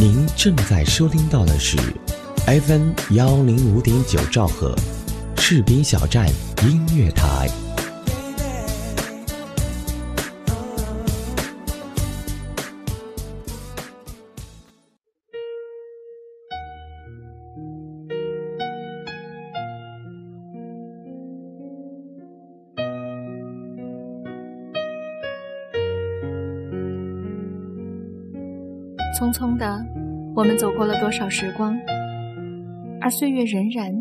您正在收听到的是 FM 幺零五点九兆赫，士兵小站音乐台。我们走过了多少时光，而岁月荏苒，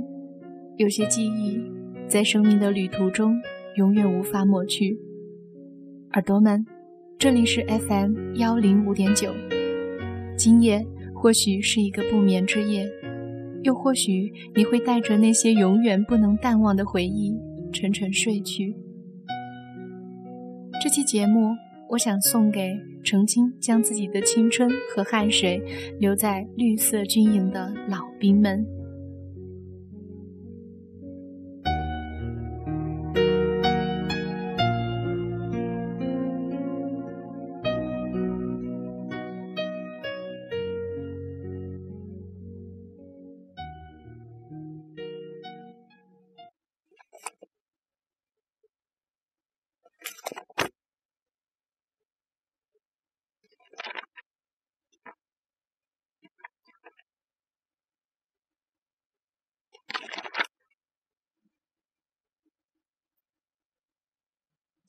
有些记忆在生命的旅途中永远无法抹去。耳朵们，这里是 FM 幺零五点九，今夜或许是一个不眠之夜，又或许你会带着那些永远不能淡忘的回忆沉沉睡去。这期节目。我想送给曾经将自己的青春和汗水留在绿色军营的老兵们。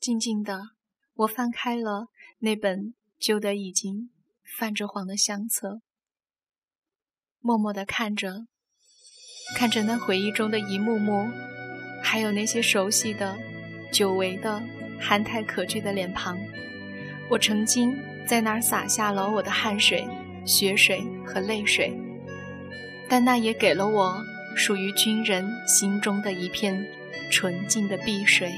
静静的，我翻开了那本旧的已经泛着黄的相册，默默的看着，看着那回忆中的一幕幕，还有那些熟悉的、久违的、憨态可掬的脸庞。我曾经在那儿洒下了我的汗水、血水和泪水，但那也给了我属于军人心中的一片纯净的碧水。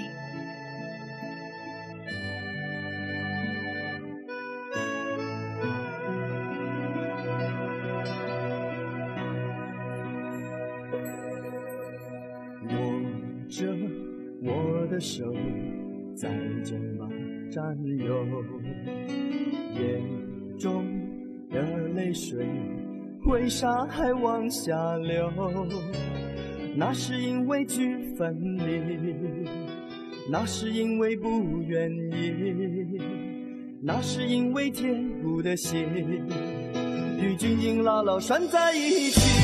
沙还往下流？那是因为去分离，那是因为不愿意，那是因为坚固的心与军营牢牢拴在一起。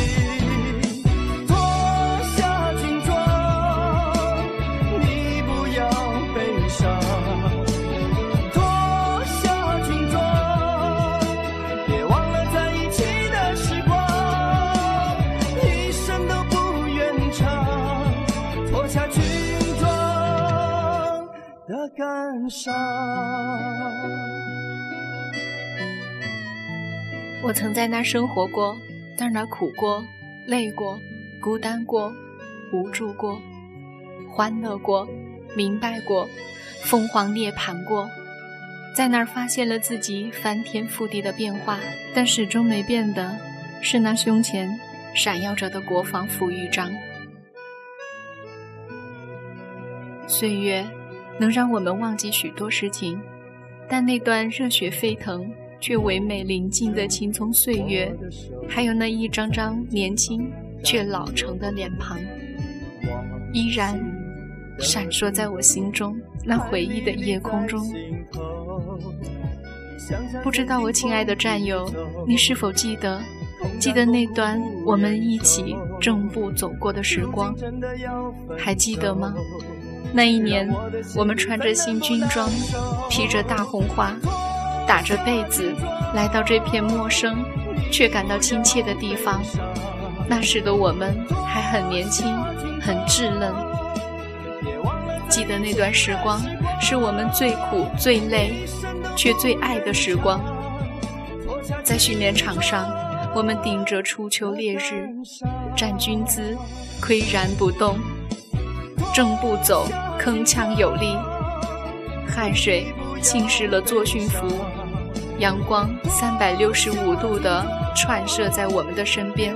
感伤。我曾在那生活过，在那苦过、累过、孤单过、无助过、欢乐过、明白过、凤凰涅槃过，在那儿发现了自己翻天覆地的变化，但始终没变的是那胸前闪耀着的国防服玉章。岁月。能让我们忘记许多事情，但那段热血沸腾却唯美宁静的青葱岁月，还有那一张张年轻却老成的脸庞，依然闪烁在我心中那回忆的夜空中。不知道我亲爱的战友，你是否记得？记得那段我们一起正步走过的时光，还记得吗？那一年，我们穿着新军装，披着大红花，打着被子，来到这片陌生却感到亲切的地方。那时的我们还很年轻，很稚嫩。记得那段时光，是我们最苦、最累，却最爱的时光。在训练场上，我们顶着初秋烈日，站军姿，岿然不动。正步走，铿锵有力，汗水浸湿了作训服，阳光三百六十五度的串射在我们的身边，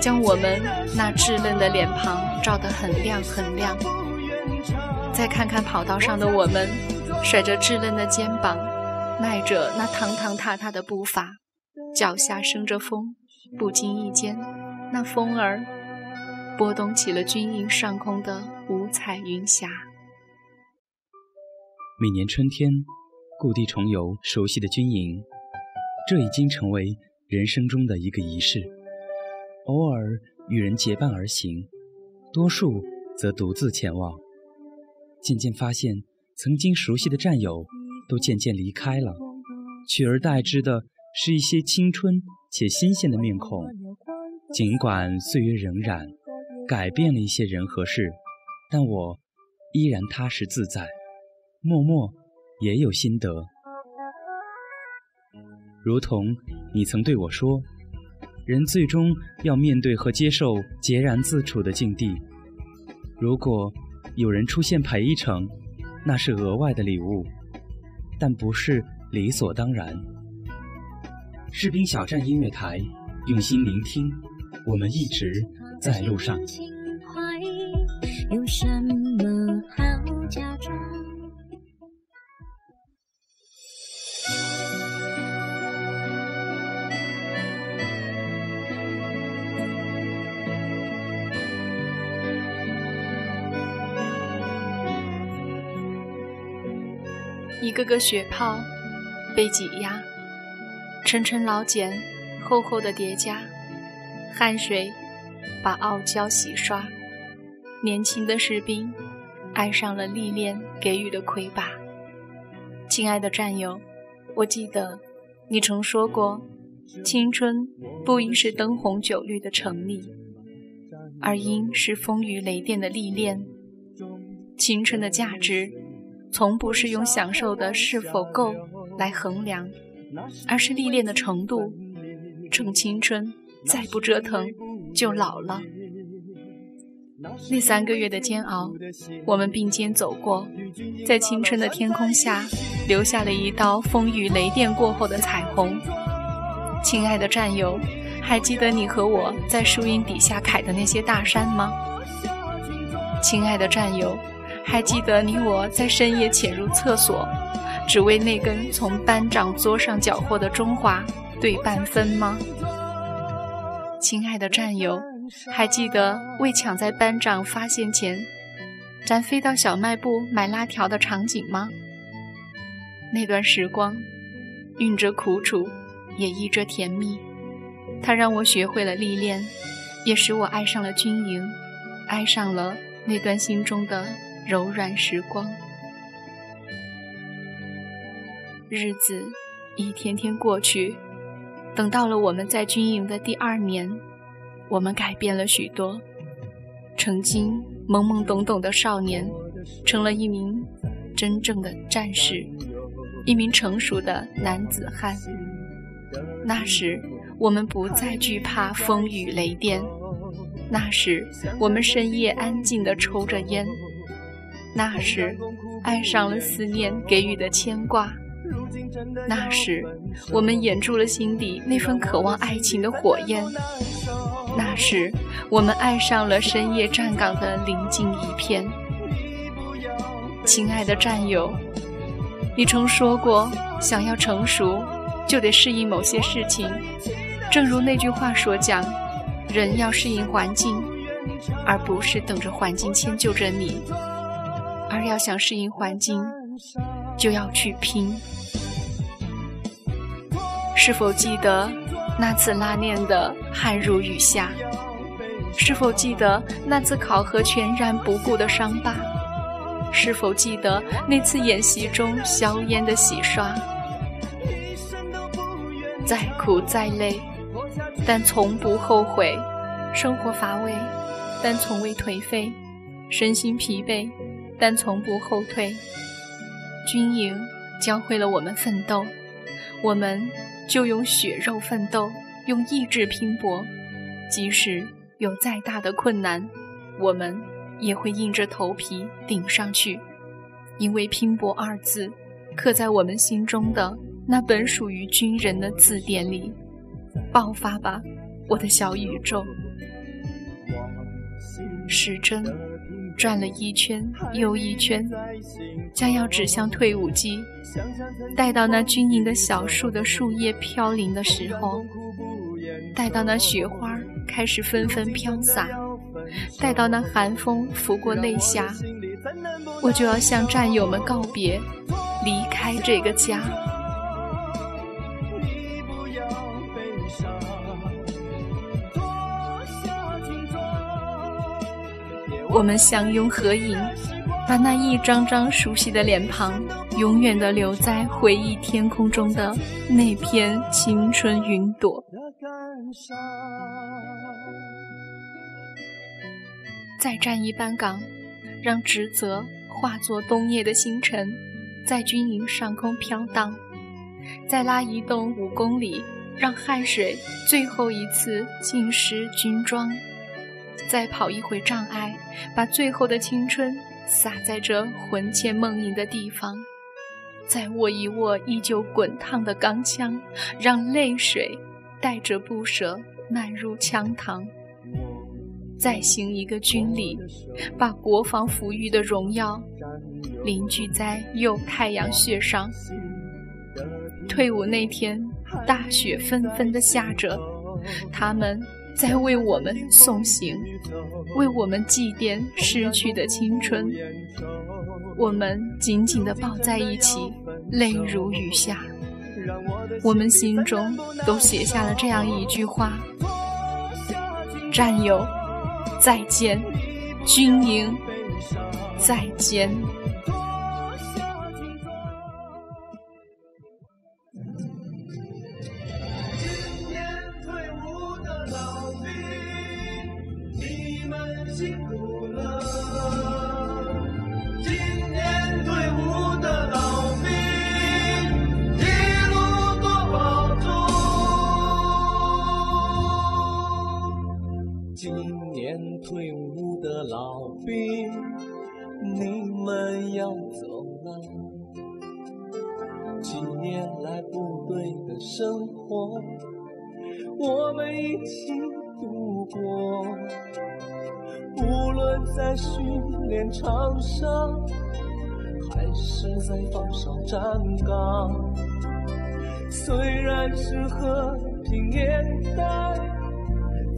将我们那稚嫩的脸庞照得很亮很亮。再看看跑道上的我们，甩着稚嫩的肩膀，迈着那堂堂踏踏的步伐，脚下生着风，不经意间，那风儿拨动起了军营上空的五彩云霞。每年春天，故地重游熟悉的军营，这已经成为人生中的一个仪式。偶尔与人结伴而行，多数则独自前往。渐渐发现，曾经熟悉的战友都渐渐离开了，取而代之的是一些青春且新鲜的面孔。尽管岁月荏苒，改变了一些人和事，但我依然踏实自在。默默也有心得，如同你曾对我说：“人最终要面对和接受孑然自处的境地。如果有人出现陪一程，那是额外的礼物，但不是理所当然。”士兵小站音乐台，用心聆听，我们一直在路上。一个个血泡被挤压，层层老茧厚厚的叠加，汗水把傲娇洗刷。年轻的士兵爱上了历练给予的魁拔。亲爱的战友，我记得你曾说过，青春不应是灯红酒绿的成立，而应是风雨雷电的历练。青春的价值。从不是用享受的是否够来衡量，而是历练的程度。趁青春，再不折腾就老了。那三个月的煎熬，我们并肩走过，在青春的天空下，留下了一道风雨雷电过后的彩虹。亲爱的战友，还记得你和我在树荫底下砍的那些大山吗？亲爱的战友。还记得你我在深夜潜入厕所，只为那根从班长桌上缴获的中华对半分吗？亲爱的战友，还记得为抢在班长发现前，咱飞到小卖部买拉条的场景吗？那段时光，蕴着苦楚，也溢着甜蜜。它让我学会了历练，也使我爱上了军营，爱上了那段心中的。柔软时光，日子一天天过去，等到了我们在军营的第二年，我们改变了许多。曾经懵懵懂懂的少年，成了一名真正的战士，一名成熟的男子汉。那时，我们不再惧怕风雨雷电；那时，我们深夜安静地抽着烟。那时，爱上了思念给予的牵挂；那时，我们掩住了心底那份渴望爱情的火焰；那时，我们爱上了深夜站岗的宁静一片。亲爱的战友，你曾说过，想要成熟，就得适应某些事情。正如那句话所讲，人要适应环境，而不是等着环境迁就着你。而要想适应环境，就要去拼。是否记得那次拉练的汗如雨下？是否记得那次考核全然不顾的伤疤？是否记得那次演习中硝烟的洗刷？再苦再累，但从不后悔；生活乏味，但从未颓废；身心疲惫。但从不后退。军营教会了我们奋斗，我们就用血肉奋斗，用意志拼搏。即使有再大的困难，我们也会硬着头皮顶上去。因为“拼搏”二字刻在我们心中的那本属于军人的字典里。爆发吧，我的小宇宙！时针。转了一圈又一圈，将要指向退伍季。待到那军营的小树的树叶飘零的时候，待到那雪花开始纷纷飘洒，待到那寒风拂过泪下，我就要向战友们告别，离开这个家。我们相拥合影，把那一张张熟悉的脸庞，永远的留在回忆天空中的那片青春云朵。再站一班岗，让职责化作冬夜的星辰，在军营上空飘荡；再拉一动五公里，让汗水最后一次浸湿军装。再跑一回障碍，把最后的青春洒在这魂牵梦萦的地方；再握一握依旧滚烫的钢枪，让泪水带着不舍漫入枪膛；再行一个军礼，把国防抚育的荣耀凝聚在右太阳穴上。退伍那天，大雪纷纷的下着，他们。在为我们送行，为我们祭奠逝去的青春。我们紧紧地抱在一起，泪如雨下。我们心中都写下了这样一句话：战友，再见；军营，再见。今年退伍的老兵你们要走了，几年来部队的生活，我们一起度过。无论在训练场上，还是在放哨站岗，虽然是和平年代，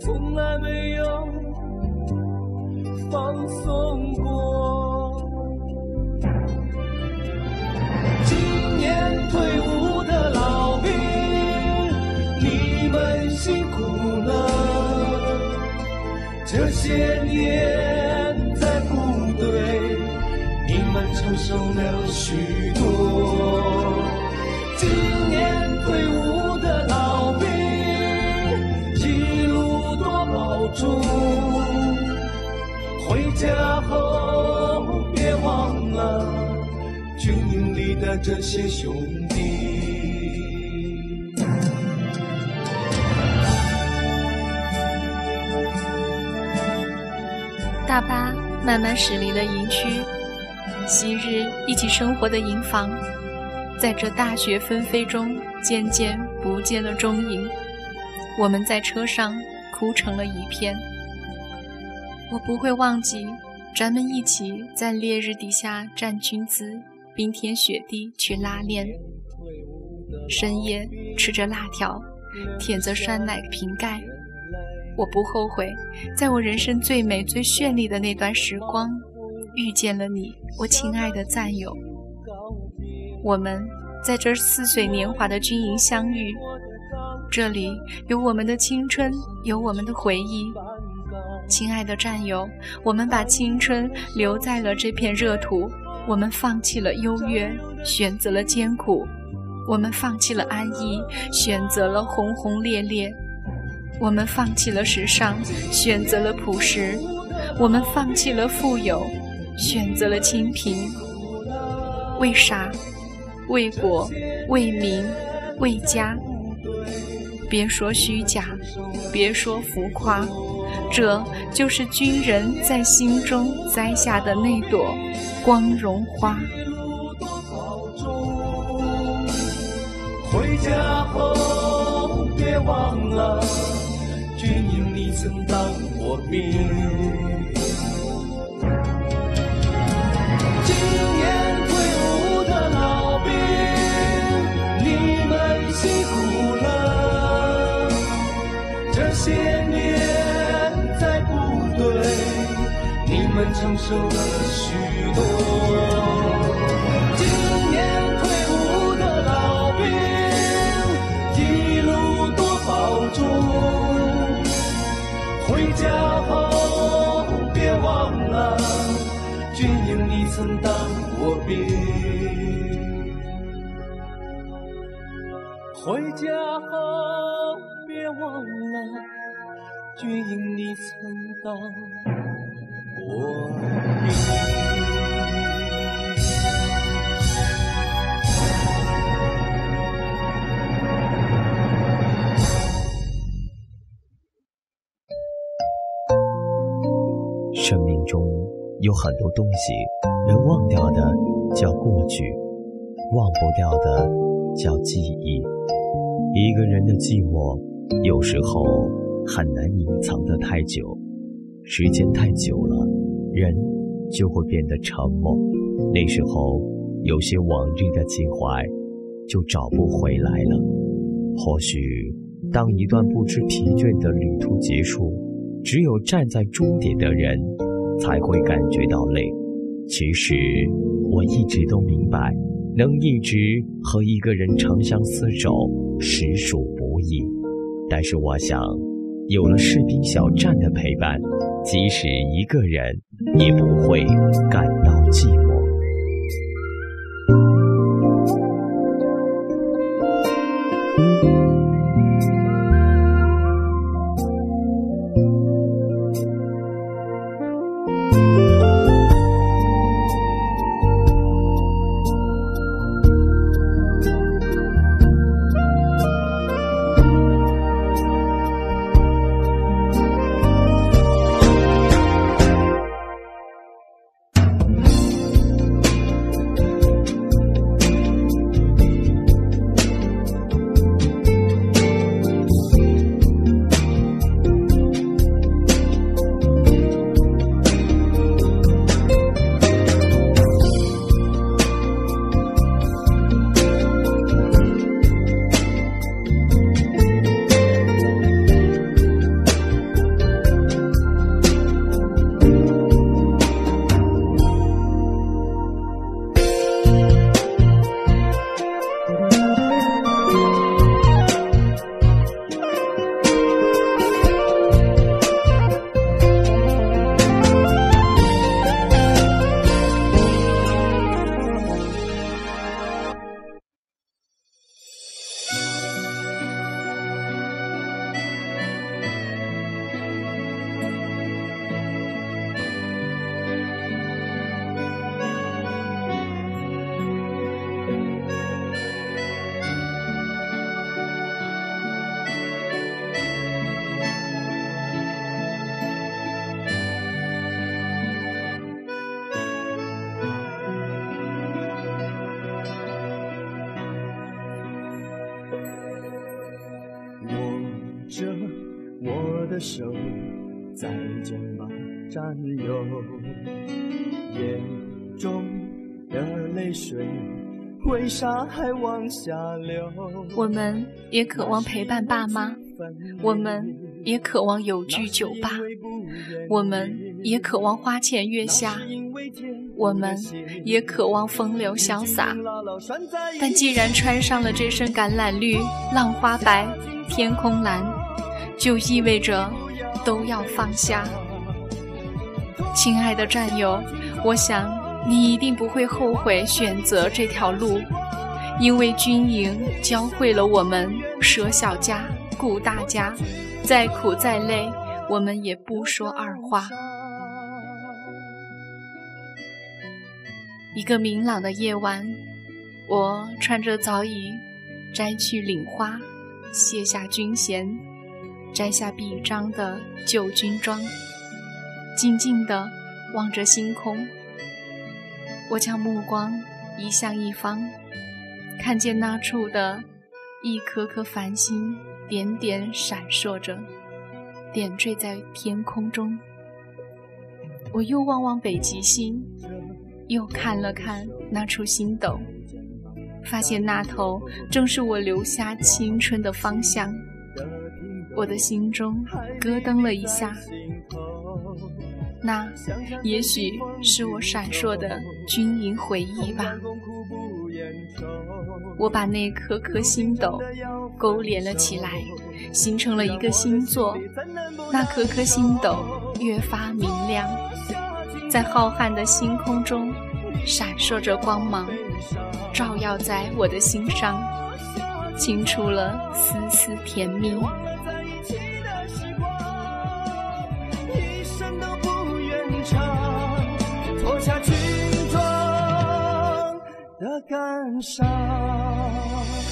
从来没有。放松过。今年退伍的老兵，你们辛苦了。这些年在部队，你们承受了许多。多保重。回家后别忘了军营里的这些兄弟。大巴慢慢驶离了营区，昔日一起生活的营房，在这大雪纷飞中渐渐不见了踪影。我们在车上哭成了一片。我不会忘记，咱们一起在烈日底下站军姿，冰天雪地去拉练，深夜吃着辣条，舔着酸奶瓶盖。我不后悔，在我人生最美最绚丽的那段时光，遇见了你，我亲爱的战友。我们在这似水年华的军营相遇，这里有我们的青春，有我们的回忆。亲爱的战友，我们把青春留在了这片热土，我们放弃了优越，选择了艰苦；我们放弃了安逸，选择了轰轰烈烈；我们放弃了时尚，选择了朴实；我们放弃了富有，选择了清贫。为啥？为国，为民，为家。别说虚假，别说浮夸。这就是军人在心中栽下的那朵光荣花。回家后别忘了，军营里曾当过兵。们承受了许多。今年退伍的老兵，一路多保重。回家后别忘了，军营你曾当过兵。回家后别忘了，军营你曾当。生命中有很多东西，能忘掉的叫过去，忘不掉的叫记忆。一个人的寂寞，有时候很难隐藏得太久，时间太久了，人就会变得沉默。那时候，有些往日的情怀就找不回来了。或许，当一段不知疲倦的旅途结束，只有站在终点的人才会感觉到累。其实，我一直都明白。能一直和一个人长相厮守，实属不易。但是我想，有了士兵小站的陪伴，即使一个人，也不会感到寂寞。的手，再见吧，战友。我们也渴望陪伴爸妈，我们也渴望有句酒吧，我们也渴望花前月下，我们也渴望风流潇洒。但既然穿上了这身橄榄绿、浪花白、天空蓝。就意味着都要放下，亲爱的战友，我想你一定不会后悔选择这条路，因为军营教会了我们舍小家顾大家，再苦再累，我们也不说二话。一个明朗的夜晚，我穿着早已摘去领花、卸下军衔。摘下臂章的旧军装，静静地望着星空。我将目光移向一方，看见那处的一颗颗繁星点点闪烁着，点缀在天空中。我又望望北极星，又看了看那处星斗，发现那头正是我留下青春的方向，我的心中咯噔了一下。那也许是我闪烁的军营回忆吧。我把那颗颗星斗勾连了起来，形成了一个星座。那颗颗星斗越发明亮，在浩瀚的星空中闪烁着光芒，照耀在我的心上，沁出了丝丝甜蜜。的感伤。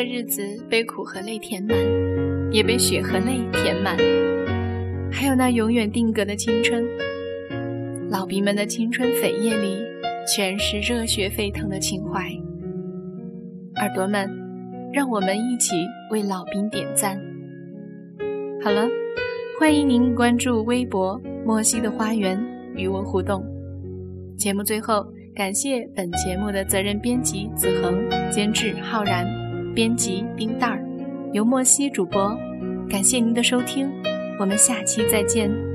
的日子被苦和泪填满，也被血和泪填满，还有那永远定格的青春。老兵们的青春扉页里，全是热血沸腾的情怀。耳朵们，让我们一起为老兵点赞。好了，欢迎您关注微博“莫西的花园”与我互动。节目最后，感谢本节目的责任编辑子恒，监制浩然。编辑冰蛋儿，由莫西主播，感谢您的收听，我们下期再见。